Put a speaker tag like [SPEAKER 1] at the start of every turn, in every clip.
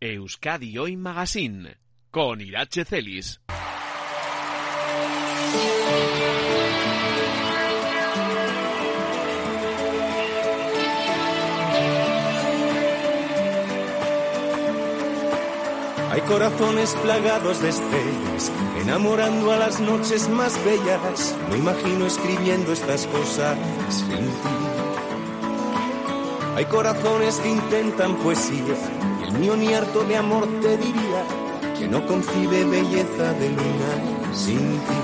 [SPEAKER 1] Euskadi Hoy Magazine con Irache Celis.
[SPEAKER 2] Hay corazones plagados de estrellas, enamorando a las noches más bellas. Me imagino escribiendo estas cosas sin ti. Hay corazones que intentan poesía, mío ni harto de amor te diría que no concibe belleza de luna sin ti.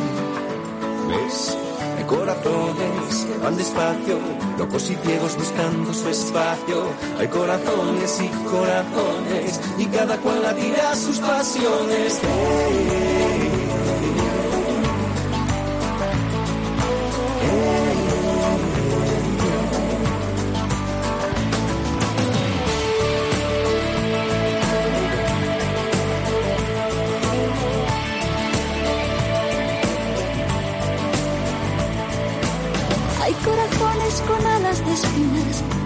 [SPEAKER 2] ¿Ves? Hay corazones que van despacio, locos y ciegos buscando su espacio. Hay corazones y corazones, y cada cual la tira sus pasiones.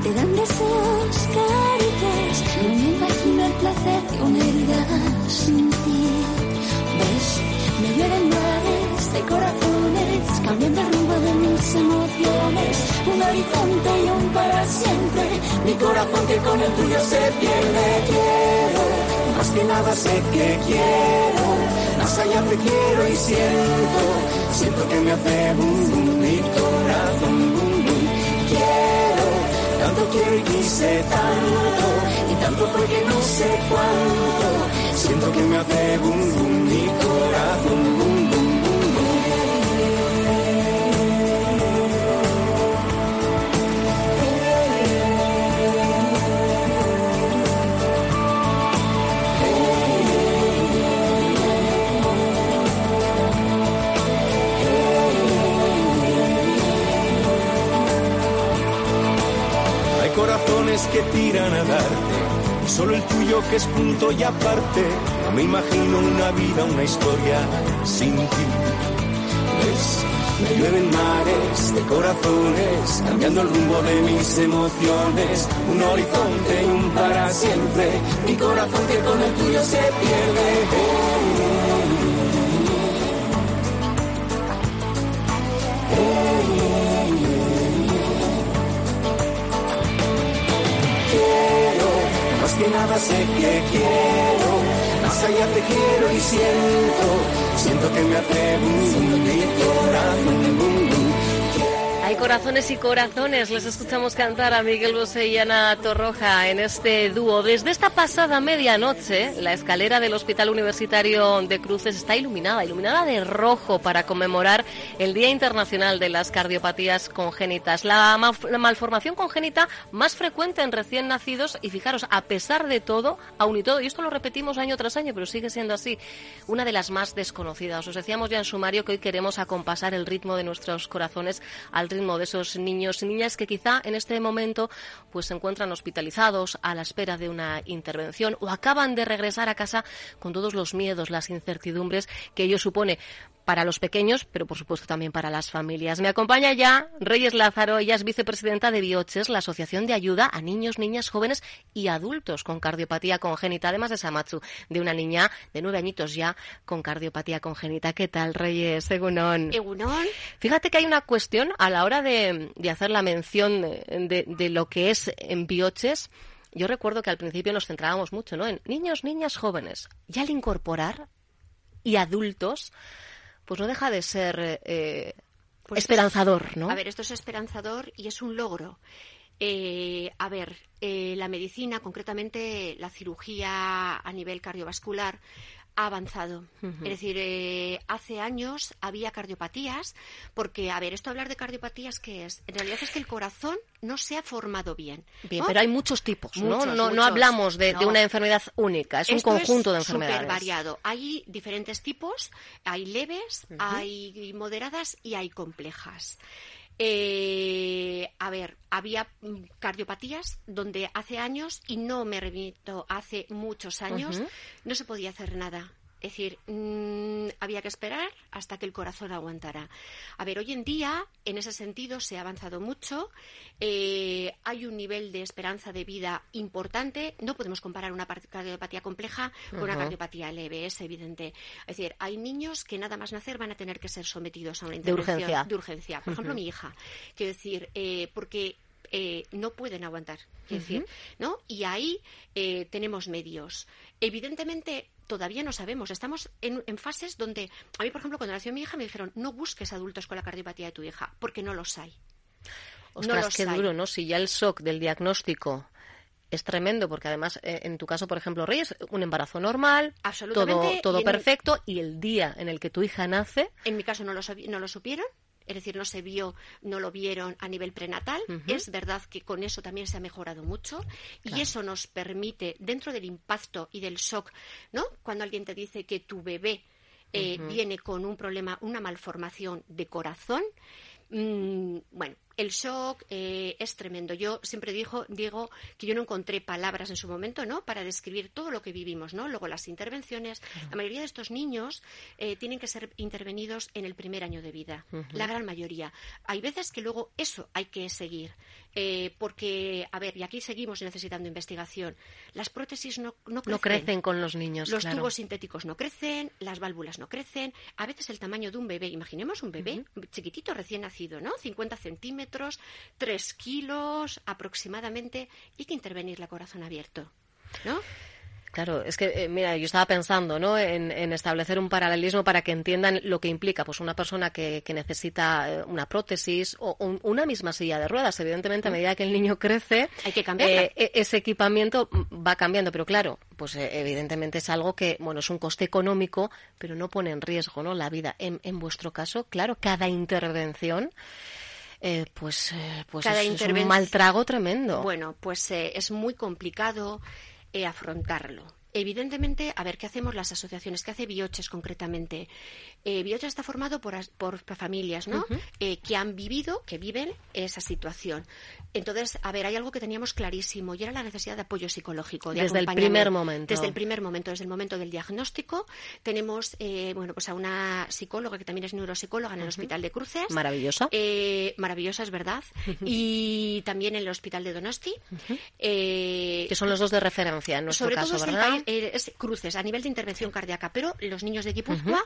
[SPEAKER 3] Te dan deseos, caricias. No me imagino el placer de una herida sin ti. ¿Ves? Me llueven mares de corazones, cambiando el rumbo de mis emociones. Un horizonte y un para siempre. Mi corazón que con el tuyo se pierde. Quiero, más que nada sé que quiero. Más allá te quiero y siento, siento que me hace boom mi corazón tanto quiero y quise tanto, y tanto porque no sé cuánto. Siento que me hace boom boom mi corazón boom que tiran a darte, y solo el tuyo que es punto y aparte. No me imagino una vida, una historia sin ti. Me llueven mares de corazones, cambiando el rumbo de mis emociones. Un horizonte y un para siempre. Mi corazón que con el tuyo se pierde. Que nada sé que quiero, más allá te quiero y siento, siento que me hace boom boom mi corazón
[SPEAKER 4] corazones y corazones. Les escuchamos cantar a Miguel Bosé y Ana Torroja en este dúo. Desde esta pasada medianoche, la escalera del Hospital Universitario de Cruces está iluminada, iluminada de rojo para conmemorar el Día Internacional de las Cardiopatías Congénitas. La, la malformación congénita más frecuente en recién nacidos y fijaros, a pesar de todo, aún y todo, y esto lo repetimos año tras año, pero sigue siendo así, una de las más desconocidas. Os decíamos ya en sumario que hoy queremos acompasar el ritmo de nuestros corazones al ritmo de esos niños y niñas que quizá en este momento pues se encuentran hospitalizados a la espera de una intervención o acaban de regresar a casa con todos los miedos, las incertidumbres que ello supone para los pequeños, pero por supuesto también para las familias. Me acompaña ya Reyes Lázaro, ella es vicepresidenta de Bioches, la Asociación de Ayuda a Niños, Niñas, Jóvenes y Adultos con cardiopatía congénita, además de Samatsu, de una niña de nueve añitos ya con cardiopatía congénita. ¿Qué tal, Reyes? Egunon.
[SPEAKER 5] Egunon.
[SPEAKER 4] Fíjate que hay una cuestión a la hora de, de hacer la mención de, de- de lo que es en Bioches. Yo recuerdo que al principio nos centrábamos mucho ¿no? en niños, niñas, jóvenes. Y al incorporar y adultos, pues no deja de ser eh,
[SPEAKER 5] Pues
[SPEAKER 4] esperanzador, ¿no?
[SPEAKER 5] A ver, esto es esperanzador y es un logro. Eh, a ver, eh, la medicina, concretamente la cirugía a nivel cardiovascular, ha avanzado. Es decir, eh, hace años había cardiopatías, porque, a ver, esto hablar de cardiopatías, ¿qué es? En realidad es que el corazón no se ha formado bien.
[SPEAKER 4] Bien, pero hay muchos tipos, ¿no?
[SPEAKER 5] Muchos,
[SPEAKER 4] no, no
[SPEAKER 5] muchos.
[SPEAKER 4] hablamos de, una enfermedad única, es un conjunto de
[SPEAKER 5] es
[SPEAKER 4] enfermedades.
[SPEAKER 5] variado. Hay diferentes tipos, hay leves, hay moderadas y hay complejas. Eh, a ver, había cardiopatías donde hace años, y no me remito hace muchos años, no se podía hacer nada. Es decir, mm, había que esperar hasta que el corazón aguantara. A ver, hoy en día, en ese sentido, se ha avanzado mucho. Eh, hay un nivel de esperanza de vida importante. No podemos comparar una cardiopatía compleja con una cardiopatía leve, es evidente. Es decir, hay niños que nada más nacer van a tener que ser sometidos a una
[SPEAKER 4] De
[SPEAKER 5] intervención
[SPEAKER 4] urgencia.
[SPEAKER 5] de urgencia. Por ejemplo, mi hija. Quiero decir, eh, porque eh, no pueden aguantar. Quiero decir, ¿no? Y ahí eh, tenemos medios. Evidentemente, todavía no sabemos. Estamos en, en fases donde, a mí, por ejemplo, cuando nació mi hija, me dijeron, no busques adultos con la cardiopatía de tu hija, porque no los hay.
[SPEAKER 4] Ostras,
[SPEAKER 5] no los
[SPEAKER 4] qué
[SPEAKER 5] hay.
[SPEAKER 4] duro, ¿no? Si ya el shock del diagnóstico es tremendo, porque además, eh, en tu caso, por ejemplo, Reyes, un embarazo normal, todo,
[SPEAKER 5] Absolutamente,
[SPEAKER 4] todo
[SPEAKER 5] y en-
[SPEAKER 4] perfecto, y el día en el que tu hija nace,
[SPEAKER 5] En mi caso no lo, no lo supieron, es decir, no se vio, no lo vieron a nivel prenatal. Es verdad que con eso también se ha mejorado mucho y eso nos permite, dentro del impacto y del shock, ¿no? Cuando alguien te dice que tu bebé eh, viene con un problema, una malformación de corazón, mm, bueno, el shock eh, es tremendo. Yo siempre digo, digo que yo no encontré palabras en su momento, ¿no? Para describir todo lo que vivimos, ¿no? Luego las intervenciones. La mayoría de estos niños eh, tienen que ser intervenidos en el primer año de vida. La gran mayoría. Hay veces que luego eso hay que seguir. eh, porque, a ver, y aquí seguimos necesitando investigación. Las prótesis no, no crecen.
[SPEAKER 4] no crecen con los niños.
[SPEAKER 5] Los
[SPEAKER 4] claro.
[SPEAKER 5] tubos sintéticos no crecen, las válvulas no crecen. A veces el tamaño de un bebé, imaginemos un bebé chiquitito, recién nacido, ¿no? 50 centímetros, 3 kilos aproximadamente, y que intervenir la corazón abierto, ¿no?
[SPEAKER 4] Claro, es que, eh, mira, yo estaba pensando, ¿no? En, en establecer un paralelismo para que entiendan lo que implica, pues, una persona que, que necesita eh, una prótesis o un- una misma silla de ruedas. Evidentemente, a medida que el niño crece,
[SPEAKER 5] Hay que
[SPEAKER 4] eh, e- ese equipamiento va cambiando, pero claro, pues, eh, evidentemente es algo que, bueno, es un coste económico, pero no pone en riesgo, ¿no? La vida. En, en vuestro caso, claro, cada intervención, eh, pues, eh, pues
[SPEAKER 5] Cada
[SPEAKER 4] es, un mal trago tremendo.
[SPEAKER 5] Bueno, pues eh, es muy complicado eh, afrontarlo. Evidentemente, a ver, ¿qué hacemos las asociaciones? ¿Qué hace Bioches concretamente? Eh, Bioches está formado por, por familias, ¿no? Eh, que han vivido, que viven esa situación. Entonces, a ver, hay algo que teníamos clarísimo y era la necesidad de apoyo psicológico. de
[SPEAKER 4] Desde el primer momento.
[SPEAKER 5] Desde el primer momento, desde el momento del diagnóstico. Tenemos, eh, bueno, pues a una psicóloga que también es neuropsicóloga en el Hospital de Cruces.
[SPEAKER 4] Maravillosa.
[SPEAKER 5] Eh, maravillosa, es verdad. y también en el Hospital de Donosti. Eh,
[SPEAKER 4] que son los dos de referencia en nuestro
[SPEAKER 5] sobre
[SPEAKER 4] caso,
[SPEAKER 5] todo es, el
[SPEAKER 4] ¿verdad?
[SPEAKER 5] es cruces a nivel de intervención cardíaca, pero los niños de Guipúzcoa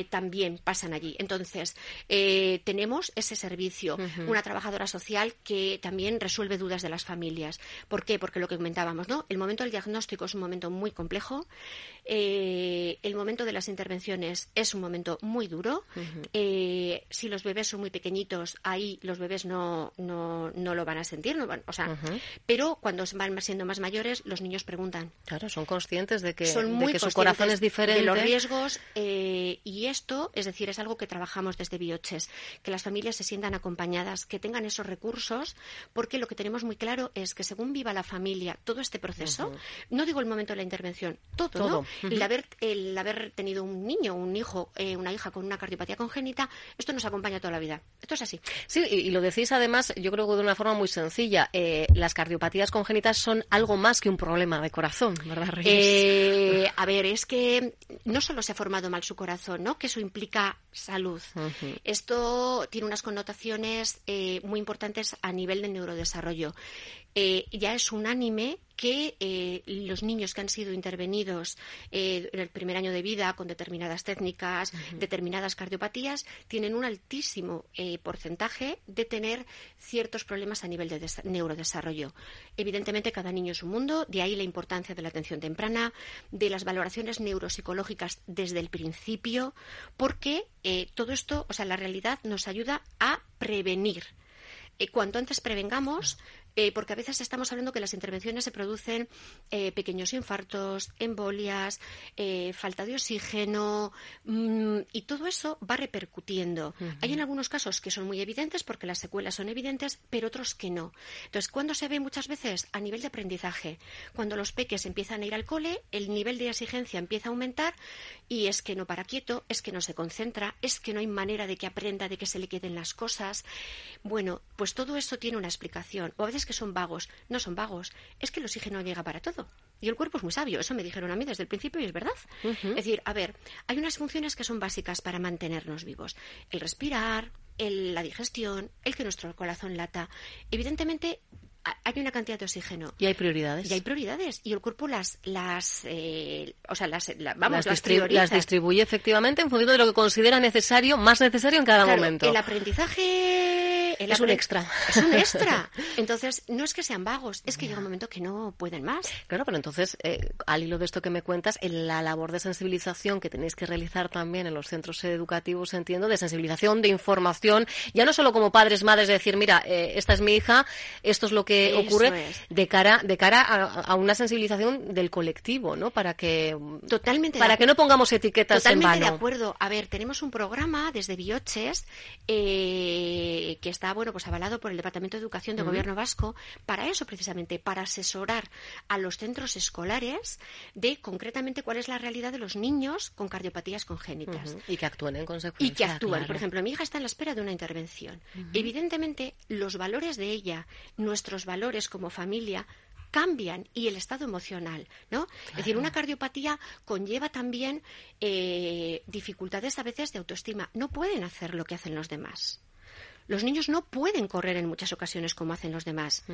[SPEAKER 5] eh, también pasan allí. Entonces, eh, tenemos ese servicio, una trabajadora social que también resuelve dudas de las familias. ¿Por qué? Porque lo que comentábamos, ¿no? El momento del diagnóstico es un momento muy complejo, eh, el momento de las intervenciones es un momento muy duro. Eh, si los bebés son muy pequeñitos, ahí los bebés no, no, no lo van a sentir, no van- o sea, pero cuando van siendo más mayores, los niños preguntan.
[SPEAKER 4] Claro, son conscientes de que,
[SPEAKER 5] son
[SPEAKER 4] de
[SPEAKER 5] muy
[SPEAKER 4] que su corazón es diferente.
[SPEAKER 5] de los riesgos eh, y esto, es decir, es algo que trabajamos desde Bioches, que las familias se sientan acompañadas, que tengan esos recursos, porque lo que tenemos muy claro es que según viva la familia todo este proceso, no digo el momento de la intervención, todo,
[SPEAKER 4] Todo,
[SPEAKER 5] ¿no? el haber el haber tenido un niño, un hijo, eh, una hija con una cardiopatía congénita, esto nos acompaña toda la vida. Esto es así.
[SPEAKER 4] Sí, y, y lo decís además, yo creo que de una forma muy sencilla. eh, las cardiopatías congénitas son algo más que un problema de corazón, ¿verdad, Reyes?
[SPEAKER 5] Eh, a ver, es que no solo se ha formado mal su corazón, ¿no? Que eso implica salud. Esto tiene unas connotaciones eh, muy importantes a nivel de neurodesarrollo. Eh, ya es unánime que eh, los niños que han sido intervenidos eh, en el primer año de vida con determinadas técnicas, determinadas cardiopatías, tienen un altísimo eh, porcentaje de tener ciertos problemas a nivel de desa- neurodesarrollo. Evidentemente, cada niño es un mundo, de ahí la importancia de la atención temprana, de las valoraciones neuropsicológicas desde el principio, porque todo esto, o sea, la realidad nos ayuda a prevenir. Cuanto antes prevengamos, eh, porque a veces estamos hablando que las intervenciones se producen eh, pequeños infartos, embolias, eh, falta de oxígeno, mm, y todo eso va repercutiendo. Hay en algunos casos que son muy evidentes porque las secuelas son evidentes, pero otros que no. Entonces, ¿cuándo se ve muchas veces? A nivel de aprendizaje. Cuando los peques empiezan a ir al cole, el nivel de exigencia empieza a aumentar y es que no para quieto, es que no se concentra, es que no hay manera de que aprenda, de que se le queden las cosas. Bueno, pues todo eso tiene una explicación. O a veces que son vagos. No son vagos, es que el oxígeno llega para todo. Y el cuerpo es muy sabio, eso me dijeron a mí desde el principio y es verdad. Es decir, a ver, hay unas funciones que son básicas para mantenernos vivos. El respirar, la digestión, el que nuestro corazón lata. Evidentemente, hay una cantidad de oxígeno.
[SPEAKER 4] Y hay prioridades.
[SPEAKER 5] Y hay prioridades. Y el cuerpo las, las eh, o sea, las, vamos,
[SPEAKER 4] las, las, distribuye efectivamente en función de lo que considera necesario, más necesario en cada momento.
[SPEAKER 5] El aprendizaje
[SPEAKER 4] es un extra.
[SPEAKER 5] Es un extra. Entonces, no es que sean vagos, es que llega un momento que no pueden más.
[SPEAKER 4] Claro, pero entonces, eh, al hilo de esto que me cuentas, en la labor de sensibilización que tenéis que realizar también en los centros educativos, entiendo, de sensibilización, de información, ya no solo como padres, madres, de decir, mira, eh, esta es mi hija, esto es lo que ocurre de cara de cara a, una sensibilización del colectivo, ¿no? Para que
[SPEAKER 5] totalmente
[SPEAKER 4] para que no pongamos etiquetas
[SPEAKER 5] totalmente
[SPEAKER 4] en
[SPEAKER 5] de acuerdo. A ver, tenemos un programa desde Bioches eh, que está bueno pues avalado por el Departamento de Educación del Gobierno Vasco para eso precisamente para asesorar a los centros escolares de concretamente cuál es la realidad de los niños con cardiopatías congénitas
[SPEAKER 4] y que actúen en consecuencia.
[SPEAKER 5] Y que actúen. Por ejemplo, mi hija está en la espera de una intervención. Evidentemente, los valores de ella, nuestros valores como familia cambian y el estado emocional, ¿no? Es decir, una cardiopatía conlleva también eh, dificultades a veces de autoestima. No pueden hacer lo que hacen los demás. Los niños no pueden correr en muchas ocasiones como hacen los demás.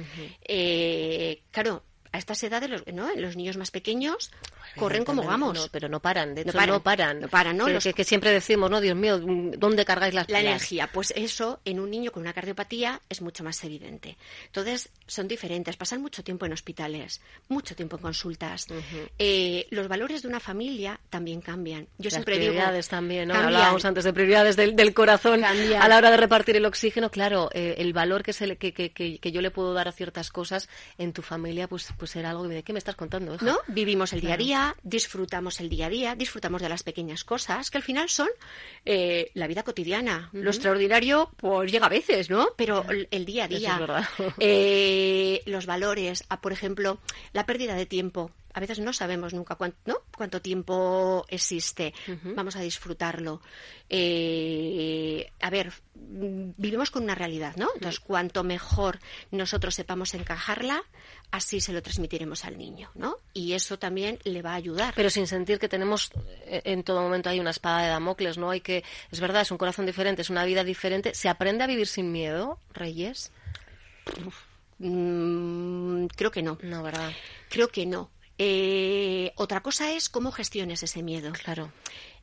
[SPEAKER 5] Eh, claro, a estas edades, los, ¿no? los niños más pequeños corren como vamos.
[SPEAKER 4] pero no paran, de hecho no paran.
[SPEAKER 5] No paran, ¿no?
[SPEAKER 4] Que, siempre decimos, ¿no? Dios mío, ¿dónde cargáis las
[SPEAKER 5] La energía, pues eso en un niño con una cardiopatía es mucho más evidente. Entonces, son diferentes, pasan mucho tiempo en hospitales, mucho tiempo en consultas. Eh, los valores de una familia también cambian. Yo
[SPEAKER 4] las
[SPEAKER 5] siempre
[SPEAKER 4] prioridades también, ¿no? Hablábamos antes de prioridades del, corazón a la hora de repartir el oxígeno. Claro, eh, el valor que, se que, que, que, yo le puedo dar a ciertas cosas en tu familia, pues, pues será algo de qué me estás contando.
[SPEAKER 5] ¿No? Vivimos el día a día, disfrutamos el día a día, disfrutamos de las pequeñas cosas que al final son eh, la vida cotidiana. Lo extraordinario, pues llega a veces, ¿no? Pero el, día a día, eh, los valores, por ejemplo, la pérdida de tiempo a veces no sabemos nunca cuánto, ¿no? cuánto tiempo existe. Vamos a disfrutarlo. Eh, a ver, vivimos con una realidad, ¿no? Entonces, cuanto mejor nosotros sepamos encajarla, así se lo transmitiremos al niño, ¿no? Y eso también le va a ayudar.
[SPEAKER 4] Pero sin sentir que tenemos eh, en todo momento hay una espada de Damocles, ¿no? Hay que, es verdad, es un corazón diferente, es una vida diferente. ¿Se aprende a vivir sin miedo, Reyes?
[SPEAKER 5] Mm, creo que no.
[SPEAKER 4] No, ¿verdad?
[SPEAKER 5] Creo que no. Eh, otra cosa es cómo gestiones ese miedo.
[SPEAKER 4] Claro.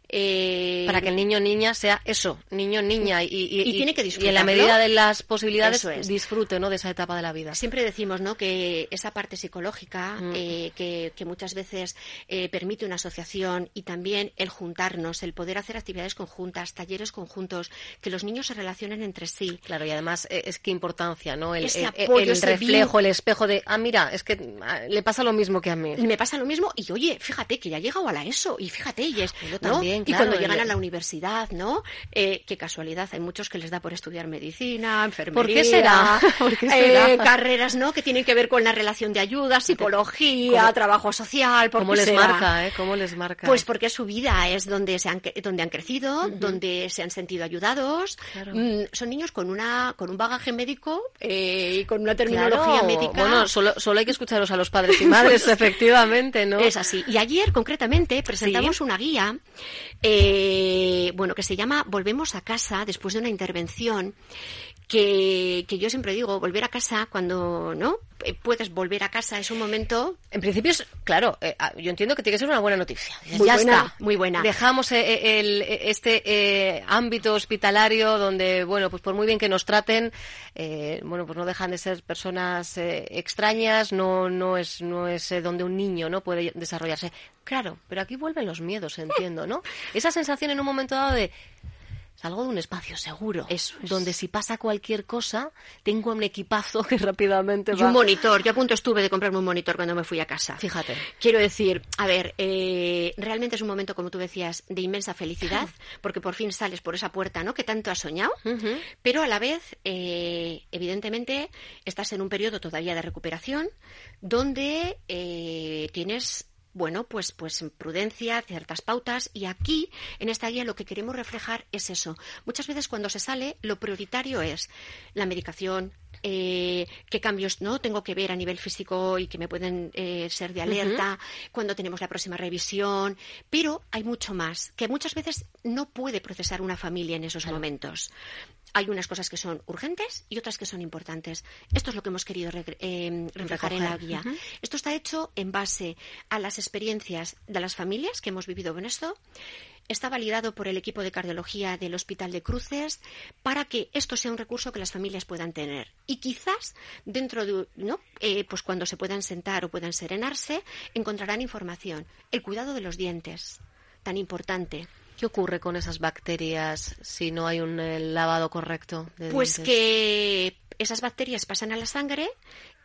[SPEAKER 4] Eh, para que el niño niña sea eso, niño niña y, y,
[SPEAKER 5] tiene que
[SPEAKER 4] y en la medida de las posibilidades disfrute ¿no? de esa etapa de la vida.
[SPEAKER 5] Siempre decimos ¿no? que esa parte psicológica mm. eh, que, que, muchas veces eh, permite una asociación y también el juntarnos, el poder hacer actividades conjuntas, talleres conjuntos, que los niños se relacionen entre sí.
[SPEAKER 4] Claro, y además es que importancia, ¿no? El, el, reflejo, el espejo de, ah, mira, es que ah, le pasa lo mismo que a mí.
[SPEAKER 5] Me pasa lo mismo y oye, fíjate que ya ha llegado a la ESO y fíjate, y es, también y cuando llegan a la universidad, ¿no? Eh, qué casualidad, hay muchos que les da por estudiar medicina, enfermería.
[SPEAKER 4] ¿Por qué será?
[SPEAKER 5] Eh, carreras, ¿no? Que tienen que ver con la relación de ayuda, psicología, trabajo social.
[SPEAKER 4] ¿Cómo les marca, eh? ¿Cómo les marca?
[SPEAKER 5] Pues porque su vida es donde, se han, donde han crecido, donde se han sentido ayudados. Mm, son niños con, una, con un bagaje médico eh, y con una terminología médica.
[SPEAKER 4] Bueno, solo, solo hay que escucharos a los padres y madres, efectivamente, ¿no?
[SPEAKER 5] Es así. Y ayer, concretamente, presentamos una guía eh, bueno, que se llama Volvemos a casa después de una intervención que, que, yo siempre digo, volver a casa cuando, ¿no? Eh, puedes volver a casa, es un momento...
[SPEAKER 4] En principio, es, claro, eh, ah, yo entiendo que tiene que ser una buena noticia.
[SPEAKER 5] Muy ya está. Muy buena.
[SPEAKER 4] Dejamos eh, el, este ámbito hospitalario donde, bueno, pues por muy bien que nos traten, bueno, pues no dejan de ser personas extrañas, no, no es, no es donde un niño no puede desarrollarse. Claro, pero aquí vuelven los miedos, entiendo, ¿no? Esa sensación en un momento dado de Salgo de un espacio seguro.
[SPEAKER 5] Eso es.
[SPEAKER 4] Donde si pasa cualquier cosa, tengo un equipazo que rápidamente
[SPEAKER 5] Y
[SPEAKER 4] va...
[SPEAKER 5] un monitor. Yo a punto estuve de comprarme un monitor cuando me fui a casa.
[SPEAKER 4] Fíjate.
[SPEAKER 5] Quiero decir, a ver, eh, realmente es un momento, como tú decías, de inmensa felicidad, porque por fin sales por esa puerta, ¿no? Que tanto has soñado, pero a la vez, eh, evidentemente, estás en un periodo todavía de recuperación, donde eh, tienes bueno, pues, pues prudencia, ciertas pautas, y aquí, en esta guía, lo que queremos reflejar es eso. Muchas veces cuando se sale, lo prioritario es la medicación, eh, qué cambios no tengo que ver a nivel físico y que me pueden eh, ser de alerta, cuando tenemos la próxima revisión, pero hay mucho más, que muchas veces no puede procesar una familia en esos momentos. Hay unas cosas que son urgentes y otras que son importantes. Esto es lo que hemos querido re- eh, reflejar en la guía. Esto está hecho en base a las experiencias de las familias que hemos vivido con esto. Está validado por el equipo de cardiología del Hospital de Cruces para que esto sea un recurso que las familias puedan tener. Y quizás dentro de, ¿no? Eh, pues cuando se puedan sentar o puedan serenarse, encontrarán información. El cuidado de los dientes, tan importante.
[SPEAKER 4] ¿Qué ocurre con esas bacterias si no hay un eh, lavado correcto de
[SPEAKER 5] Pues
[SPEAKER 4] dientes?
[SPEAKER 5] que esas bacterias pasan a la sangre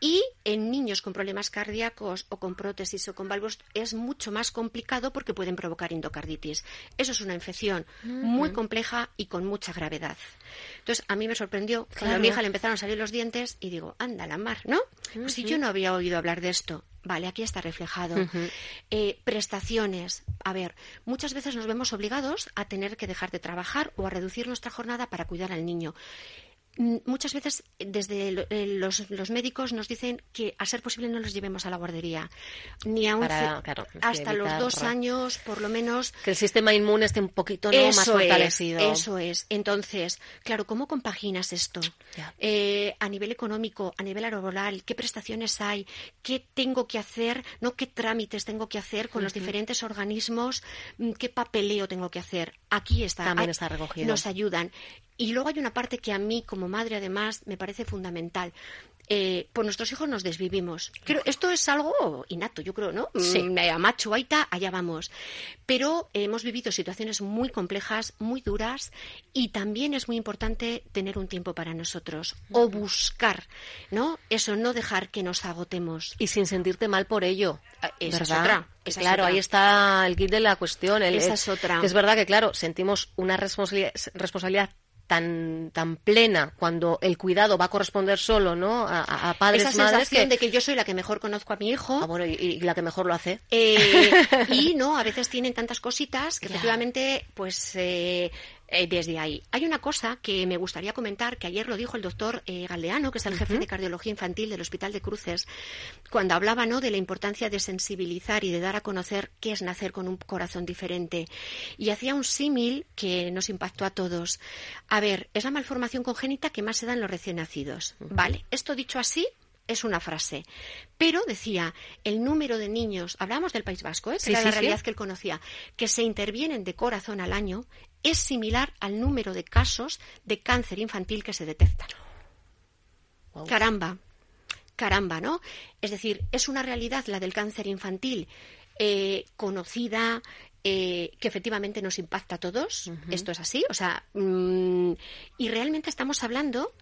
[SPEAKER 5] y en niños con problemas cardíacos o con prótesis o con válvulas es mucho más complicado porque pueden provocar endocarditis. Eso es una infección muy compleja y con mucha gravedad. Entonces, a mí me sorprendió cuando a
[SPEAKER 4] Claro.
[SPEAKER 5] mi hija le empezaron a salir los dientes y digo, anda la mar, ¿no? Pues si yo no había oído hablar de esto. Vale, aquí está reflejado. Eh, prestaciones. A ver, muchas veces nos vemos obligados a tener que dejar de trabajar o a reducir nuestra jornada para cuidar al niño. Muchas veces eh, desde eh, los, los médicos nos dicen que a ser posible no los llevemos a la guardería, ni a un
[SPEAKER 4] Para, claro,
[SPEAKER 5] hasta los dos años, por lo menos,
[SPEAKER 4] Que el sistema inmune esté un poquito más fortalecido.
[SPEAKER 5] Es, eso es. Entonces, claro, ¿cómo compaginas esto? Eh, a nivel económico, a nivel laboral, ¿qué prestaciones hay? ¿Qué tengo que hacer? ¿No qué trámites tengo que hacer con los diferentes organismos? Mm, ¿Qué papeleo tengo que hacer? Aquí está.
[SPEAKER 4] También
[SPEAKER 5] Hay-
[SPEAKER 4] está recogido.
[SPEAKER 5] Nos ayudan. Y luego hay una parte que a mí, como madre, además, me parece fundamental. Eh, por nuestros hijos nos desvivimos. Creo, esto es algo innato, yo creo, ¿no?
[SPEAKER 4] Sí.
[SPEAKER 5] Mm, A macho, aita, allá vamos. Pero eh, hemos vivido situaciones muy complejas, muy duras, y también es muy importante tener un tiempo para nosotros o buscar, ¿no? Eso, no dejar que nos agotemos.
[SPEAKER 4] Y sin sentirte mal por ello.
[SPEAKER 5] Ah, esa es otra, esa es
[SPEAKER 4] claro,
[SPEAKER 5] otra.
[SPEAKER 4] ahí está el kit de la cuestión. el-
[SPEAKER 5] Esa
[SPEAKER 4] el-
[SPEAKER 5] es otra.
[SPEAKER 4] es verdad que, claro, sentimos una responsabilidad, responsabilidad tan, tan plena cuando el cuidado va a corresponder solo ¿no? a, a- padres,
[SPEAKER 5] Esa
[SPEAKER 4] madres.
[SPEAKER 5] sensación
[SPEAKER 4] Que,
[SPEAKER 5] de que yo soy la que mejor conozco a mi hijo.
[SPEAKER 4] Ah, bueno, y, y la que mejor lo hace.
[SPEAKER 5] Eh, y no, a veces tienen tantas cositas que efectivamente, pues eh, eh, desde ahí. Hay una cosa que me gustaría comentar, que ayer lo dijo el doctor eh, Galdeano, que es el jefe de cardiología infantil del Hospital de Cruces, cuando hablaba ¿no? de la importancia de sensibilizar y de dar a conocer qué es nacer con un corazón diferente. Y hacía un símil que nos impactó a todos. A ver, es la malformación congénita que más se da en los recién nacidos. Vale, esto dicho así, es una frase. Pero decía, el número de niños, hablamos del País Vasco, ¿eh? que
[SPEAKER 4] Sí,
[SPEAKER 5] era
[SPEAKER 4] sí,
[SPEAKER 5] la
[SPEAKER 4] sí.
[SPEAKER 5] realidad que él conocía, que se intervienen de corazón al año, es similar al número de casos de cáncer infantil que se detectan. Caramba, caramba, ¿no? Es decir, es una realidad la del cáncer infantil eh, conocida, eh, que efectivamente nos impacta a todos. Esto es así, o sea, mm, y realmente estamos hablando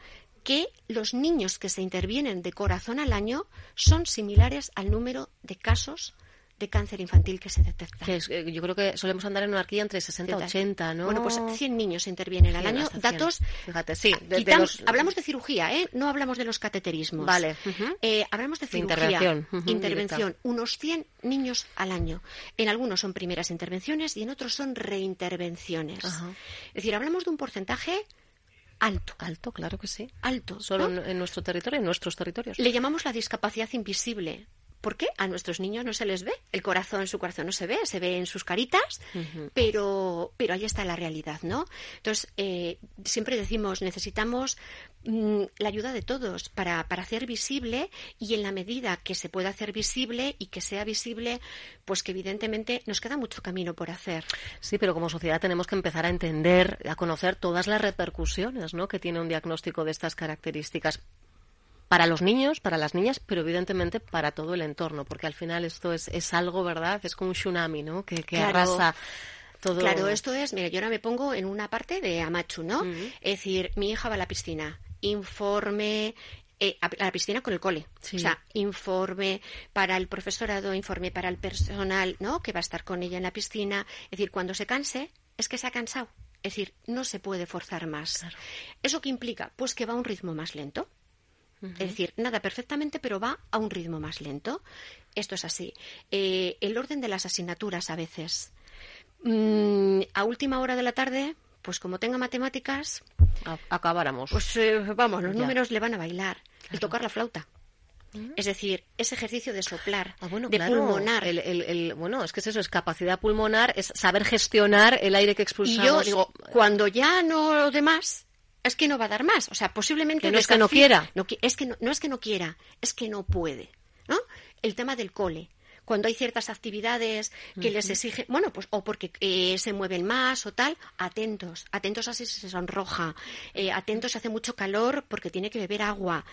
[SPEAKER 5] que los niños que se intervienen de corazón al año son similares al número de casos de cáncer infantil que se.
[SPEAKER 4] Que es- eh, yo creo que solemos andar en una arquilla entre 60 y 80, ¿no?
[SPEAKER 5] Bueno, pues 100 niños intervienen al
[SPEAKER 4] 100,
[SPEAKER 5] año.
[SPEAKER 4] hasta 100.
[SPEAKER 5] Datos.
[SPEAKER 4] Fíjate, sí. de- de
[SPEAKER 5] Quitam-
[SPEAKER 4] los-
[SPEAKER 5] Hablamos de cirugía, ¿eh? No hablamos de los cateterismos.
[SPEAKER 4] Vale.
[SPEAKER 5] Eh, hablamos de cirugía.
[SPEAKER 4] intervención,
[SPEAKER 5] intervención. Unos 100 niños al año. En algunos son primeras intervenciones y en otros son reintervenciones. Es decir, hablamos de un porcentaje alto.
[SPEAKER 4] Alto, claro que sí.
[SPEAKER 5] Alto.
[SPEAKER 4] Solo
[SPEAKER 5] ¿no?
[SPEAKER 4] en, en nuestro territorio, en nuestros territorios.
[SPEAKER 5] Le llamamos la discapacidad invisible. ¿Por qué? A nuestros niños no se les ve. El corazón, su corazón no se ve, se ve en sus caritas, pero, pero ahí está la realidad, ¿no? Entonces, eh, siempre decimos, necesitamos mm, la ayuda de todos para, para hacer visible y en la medida que se pueda hacer visible y que sea visible, pues que evidentemente nos queda mucho camino por hacer.
[SPEAKER 4] Sí, pero como sociedad tenemos que empezar a entender, a conocer todas las repercusiones ¿no? que tiene un diagnóstico de estas características para los niños, para las niñas, pero evidentemente para todo el entorno, porque al final esto es, es algo, ¿verdad? Es como un tsunami, ¿no? Que, que
[SPEAKER 5] Claro.
[SPEAKER 4] arrasa Todo...
[SPEAKER 5] Claro, esto es, mira, yo ahora me pongo en una parte de Amachu, ¿no? Es decir, mi hija va a la piscina, informe, eh, a la piscina con el cole.
[SPEAKER 4] Sí.
[SPEAKER 5] O sea, informe para el profesorado, informe para el personal, ¿no? Que va a estar con ella en la piscina. Es decir, cuando se canse, es que se ha cansado. Es decir, no se puede forzar más. ¿Eso qué implica? Pues que va a un ritmo más lento. Es decir, nada perfectamente, pero va a un ritmo más lento. Esto es así. Eh, el orden de las asignaturas a veces. Mm, a última hora de la tarde, pues como tenga matemáticas,
[SPEAKER 4] A- acabáramos.
[SPEAKER 5] pues eh, vamos, los
[SPEAKER 4] Ya.
[SPEAKER 5] números le van a bailar. Y tocar la flauta. Es decir, ese ejercicio de soplar,
[SPEAKER 4] Ah, bueno,
[SPEAKER 5] de
[SPEAKER 4] claro.
[SPEAKER 5] pulmonar.
[SPEAKER 4] El, el- el- bueno, es que es eso, es capacidad pulmonar, es saber gestionar el aire que
[SPEAKER 5] Y
[SPEAKER 4] expulsamos.
[SPEAKER 5] yo digo, cuando ya no lo demás, es que no va a dar más. O sea, posiblemente...
[SPEAKER 4] Que no es que no quiera.
[SPEAKER 5] No, es que no, no es que no quiera, es que no puede. ¿no? El tema del cole. Cuando hay ciertas actividades que les exigen, bueno, pues o porque eh, se mueven más o tal, atentos, atentos a si se sonroja, eh, atentos si hace mucho calor porque tiene que beber agua.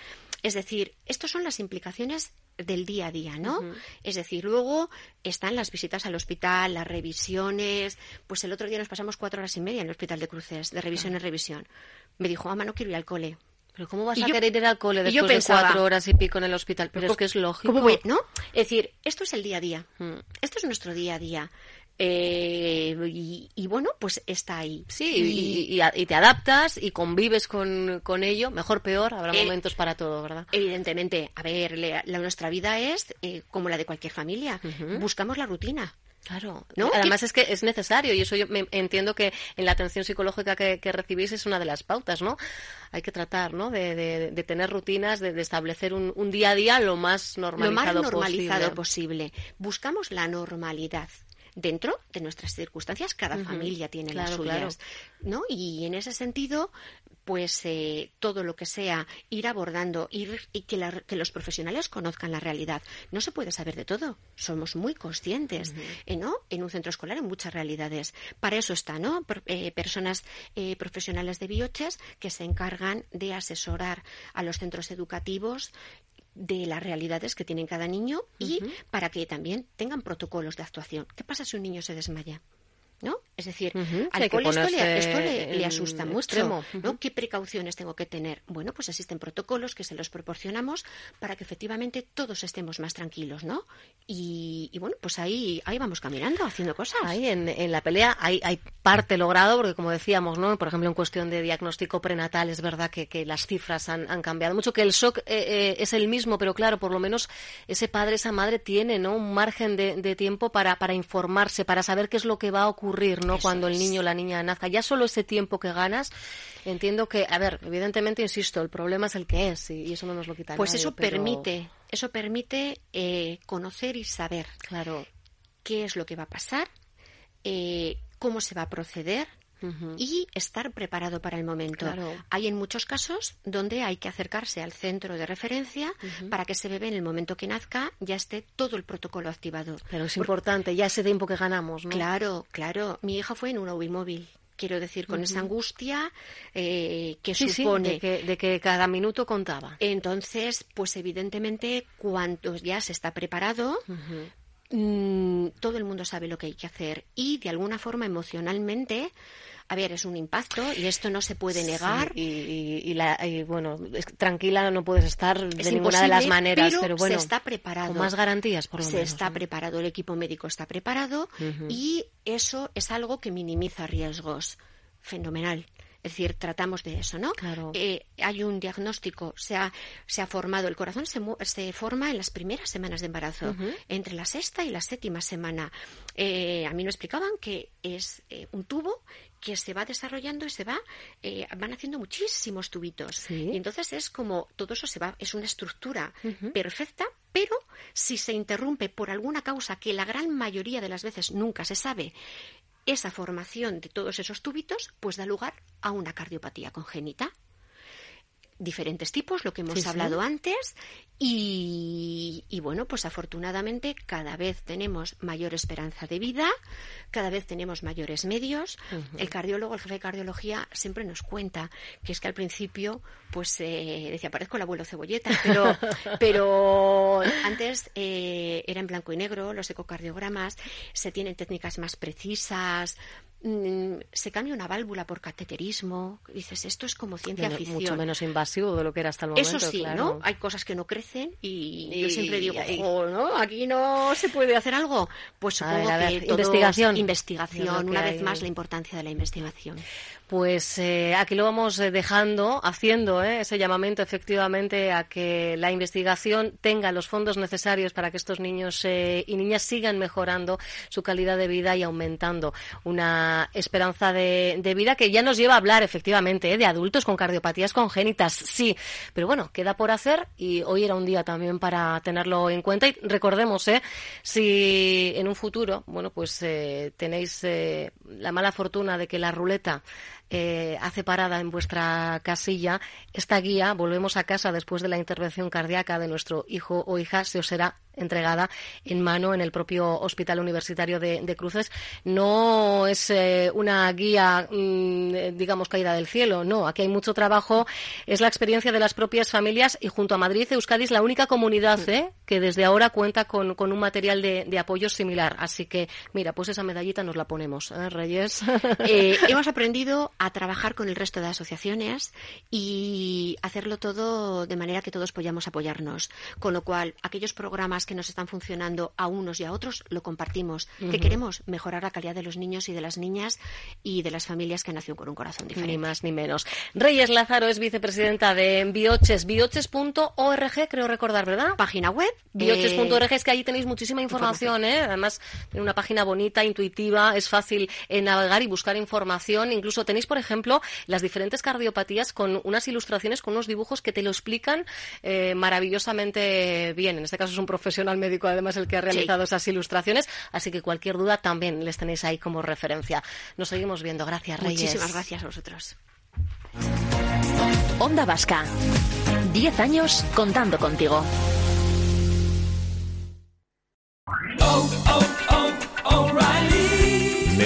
[SPEAKER 5] Es decir, estas son las implicaciones del día a día, ¿no? Es decir, luego están las visitas al hospital, las revisiones. Pues el otro día nos pasamos cuatro horas y media en el hospital de cruces, de revisión en revisión. Me dijo, mamá, no quiero ir al cole.
[SPEAKER 4] Pero ¿cómo vas
[SPEAKER 5] Y
[SPEAKER 4] a
[SPEAKER 5] yo-
[SPEAKER 4] querer ir al cole
[SPEAKER 5] y yo
[SPEAKER 4] después
[SPEAKER 5] pensaba-
[SPEAKER 4] de cuatro horas y pico en el hospital? Pero es que es lógico.
[SPEAKER 5] ¿Cómo voy? ¿No? Es decir, esto es el día a día. Esto es nuestro día a día. Eh, y, y bueno, pues está ahí.
[SPEAKER 4] Sí, y, y- y te adaptas y convives con, con ello, mejor, peor, habrá
[SPEAKER 5] Eh,
[SPEAKER 4] momentos para todo, ¿verdad?
[SPEAKER 5] Evidentemente, a ver, le- la, nuestra vida es eh, como la de cualquier familia. Buscamos la rutina.
[SPEAKER 4] Claro,
[SPEAKER 5] ¿No?
[SPEAKER 4] además es que es necesario y eso yo me entiendo que en la atención psicológica que, que recibís es una de las pautas, ¿no? Hay que tratar, ¿no? De, de- de tener rutinas, de, de establecer un, un día a día lo más
[SPEAKER 5] Lo
[SPEAKER 4] normalizado,
[SPEAKER 5] más normalizado
[SPEAKER 4] posible.
[SPEAKER 5] posible. Buscamos la normalidad. Dentro de nuestras circunstancias, cada familia tiene las
[SPEAKER 4] Claro,
[SPEAKER 5] suyas, ¿no? Y en ese sentido, pues eh, todo lo que sea ir abordando ir, y que, la- que los profesionales conozcan la realidad. No se puede saber de todo. Somos muy conscientes, eh, ¿no? En un centro escolar hay muchas realidades. Para eso está, ¿no? Pro- eh, personas eh, profesionales de bioches que se encargan de asesorar a los centros educativos de las realidades que tiene cada niño y para que también tengan protocolos de actuación. ¿Qué pasa si un niño se desmaya? ¿No? Es decir,
[SPEAKER 4] Ujú, sí,
[SPEAKER 5] al esto, le,
[SPEAKER 4] ponerse
[SPEAKER 5] esto le- le
[SPEAKER 4] en
[SPEAKER 5] asusta mucho.
[SPEAKER 4] extremo.
[SPEAKER 5] ¿no? ¿Qué precauciones tengo que tener? Bueno, pues existen protocolos que se los proporcionamos para que efectivamente todos estemos más tranquilos, ¿no? Y, y bueno, pues ahí, ahí vamos caminando, haciendo cosas.
[SPEAKER 4] Ahí en, en la pelea hay, hay parte logrado, porque como decíamos, ¿no? Por ejemplo, en cuestión de diagnóstico prenatal es verdad que, que las cifras han, han cambiado mucho, que el shock eh, eh, es el mismo, pero claro, por lo menos ese padre, esa madre tiene, ¿no? Un margen de, de tiempo para, para informarse, para saber qué es lo que va a ocurrir, ¿no?
[SPEAKER 5] Eso
[SPEAKER 4] Cuando el niño o la niña nazca. Ya solo ese tiempo que ganas, entiendo que, a ver, evidentemente, insisto, el problema es el que es, y, y eso no nos lo quita
[SPEAKER 5] pues
[SPEAKER 4] nadie,
[SPEAKER 5] eso
[SPEAKER 4] pero-
[SPEAKER 5] permite, eso permite eh, conocer y saber
[SPEAKER 4] Claro.
[SPEAKER 5] qué es lo que va a pasar, eh, cómo se va a proceder Y estar preparado para el momento.
[SPEAKER 4] Claro.
[SPEAKER 5] Hay en muchos casos donde hay que acercarse al centro de referencia para que ese bebé en el momento que nazca ya esté todo el protocolo activado.
[SPEAKER 4] Pero es importante, ya ese tiempo que ganamos, ¿no?
[SPEAKER 5] Claro, claro. Mi hija fue en un UBI móvil. Quiero decir, con esa angustia eh, que
[SPEAKER 4] Sí, sí,
[SPEAKER 5] supone.
[SPEAKER 4] de que, de que cada minuto contaba.
[SPEAKER 5] Entonces, pues evidentemente, cuando ya se está preparado, mm, todo el mundo sabe lo que hay que hacer y de alguna forma emocionalmente, a ver, es un impacto y esto no se puede negar.
[SPEAKER 4] Sí, y, y- y la- y, bueno, es- tranquila no puedes estar de ninguna de las maneras,
[SPEAKER 5] pero
[SPEAKER 4] pero, bueno,
[SPEAKER 5] se está preparado.
[SPEAKER 4] con más garantías por lo
[SPEAKER 5] se
[SPEAKER 4] menos.
[SPEAKER 5] está
[SPEAKER 4] ¿no?
[SPEAKER 5] preparado, el equipo médico está preparado y eso es algo que minimiza riesgos. Fenomenal. Es decir, tratamos de eso, ¿no?
[SPEAKER 4] Claro.
[SPEAKER 5] Eh, hay un diagnóstico, se ha, se ha formado, el corazón se, se forma en las primeras semanas de embarazo, entre la sexta y la séptima semana. Eh, a mí me explicaban que es eh, un tubo que se va desarrollando y se va, eh, van haciendo muchísimos tubitos.
[SPEAKER 4] Sí.
[SPEAKER 5] Y entonces es como todo eso se va, es una estructura perfecta, pero si se interrumpe por alguna causa que la gran mayoría de las veces nunca se sabe, esa formación de todos esos tubitos, pues da lugar a una cardiopatía congénita. Diferentes tipos, lo que hemos hablado antes, y, bueno, pues afortunadamente cada vez tenemos mayor esperanza de vida, cada vez tenemos mayores medios. El cardiólogo, el jefe de cardiología, siempre nos cuenta que es que al principio, pues eh, decía, parezco el abuelo cebolleta, pero, pero antes eh, era en blanco y negro, los ecocardiogramas, se tienen técnicas más precisas, se cambia una válvula por cateterismo. Dices, esto es como ciencia ficción.
[SPEAKER 4] Mucho menos invasivo de lo que era hasta el momento.
[SPEAKER 5] Eso sí, ¿no? Hay cosas que no crecen y, yo siempre digo, ¿no? Aquí no se puede hacer algo. Pues supongo que
[SPEAKER 4] investigación.
[SPEAKER 5] Investigación, una vez más la importancia de la investigación.
[SPEAKER 4] Pues eh, aquí lo vamos eh, dejando, haciendo eh, ese llamamiento efectivamente a que la investigación tenga los fondos necesarios para que estos niños y niñas sigan mejorando su calidad de vida y aumentando una esperanza de, vida que ya nos lleva a hablar efectivamente de adultos con cardiopatías congénitas, sí, pero bueno, queda por hacer y hoy era un día también para tenerlo en cuenta. Y recordemos, si en un futuro, bueno, pues tenéis la mala fortuna de que la ruleta eh, hace parada en vuestra casilla, esta guía, volvemos a casa después de la intervención cardíaca de nuestro hijo o hija, se os será entregada en mano en el propio Hospital Universitario de, Cruces. No es eh, una guía, mm, digamos, caída del cielo, no. Aquí hay mucho trabajo. Es la experiencia de las propias familias y junto a Madrid, Euskadi es la única comunidad ¿eh? que desde ahora cuenta con, un material de, apoyo similar. Así que, mira, pues esa medallita nos la ponemos, ¿eh, Reyes?
[SPEAKER 5] hemos aprendido a trabajar con el resto de asociaciones y hacerlo todo de manera que todos podamos apoyarnos. Con lo cual, aquellos programas que nos están funcionando a unos y a otros, lo compartimos. Que queremos mejorar la calidad de los niños y de las niñas y de las familias que nacieron con un corazón diferente.
[SPEAKER 4] Ni más ni menos. Reyes Lázaro es vicepresidenta de Bioches, bioches.org, creo recordar, ¿verdad?
[SPEAKER 5] Página web.
[SPEAKER 4] Bioches.org, es que ahí tenéis muchísima información, ¿eh? Además, en una página bonita, intuitiva, es fácil eh, navegar y buscar información. Incluso tenéis, por ejemplo, las diferentes cardiopatías con unas ilustraciones, con unos dibujos que te lo explican eh, maravillosamente bien. En este caso es un profesional médico además el que ha realizado esas ilustraciones, así que cualquier duda también les tenéis ahí como referencia. Nos seguimos viendo. Gracias, Reyes.
[SPEAKER 5] Muchísimas gracias a vosotros.
[SPEAKER 6] Onda Vasca. Diez años contando contigo. Oh,
[SPEAKER 7] oh,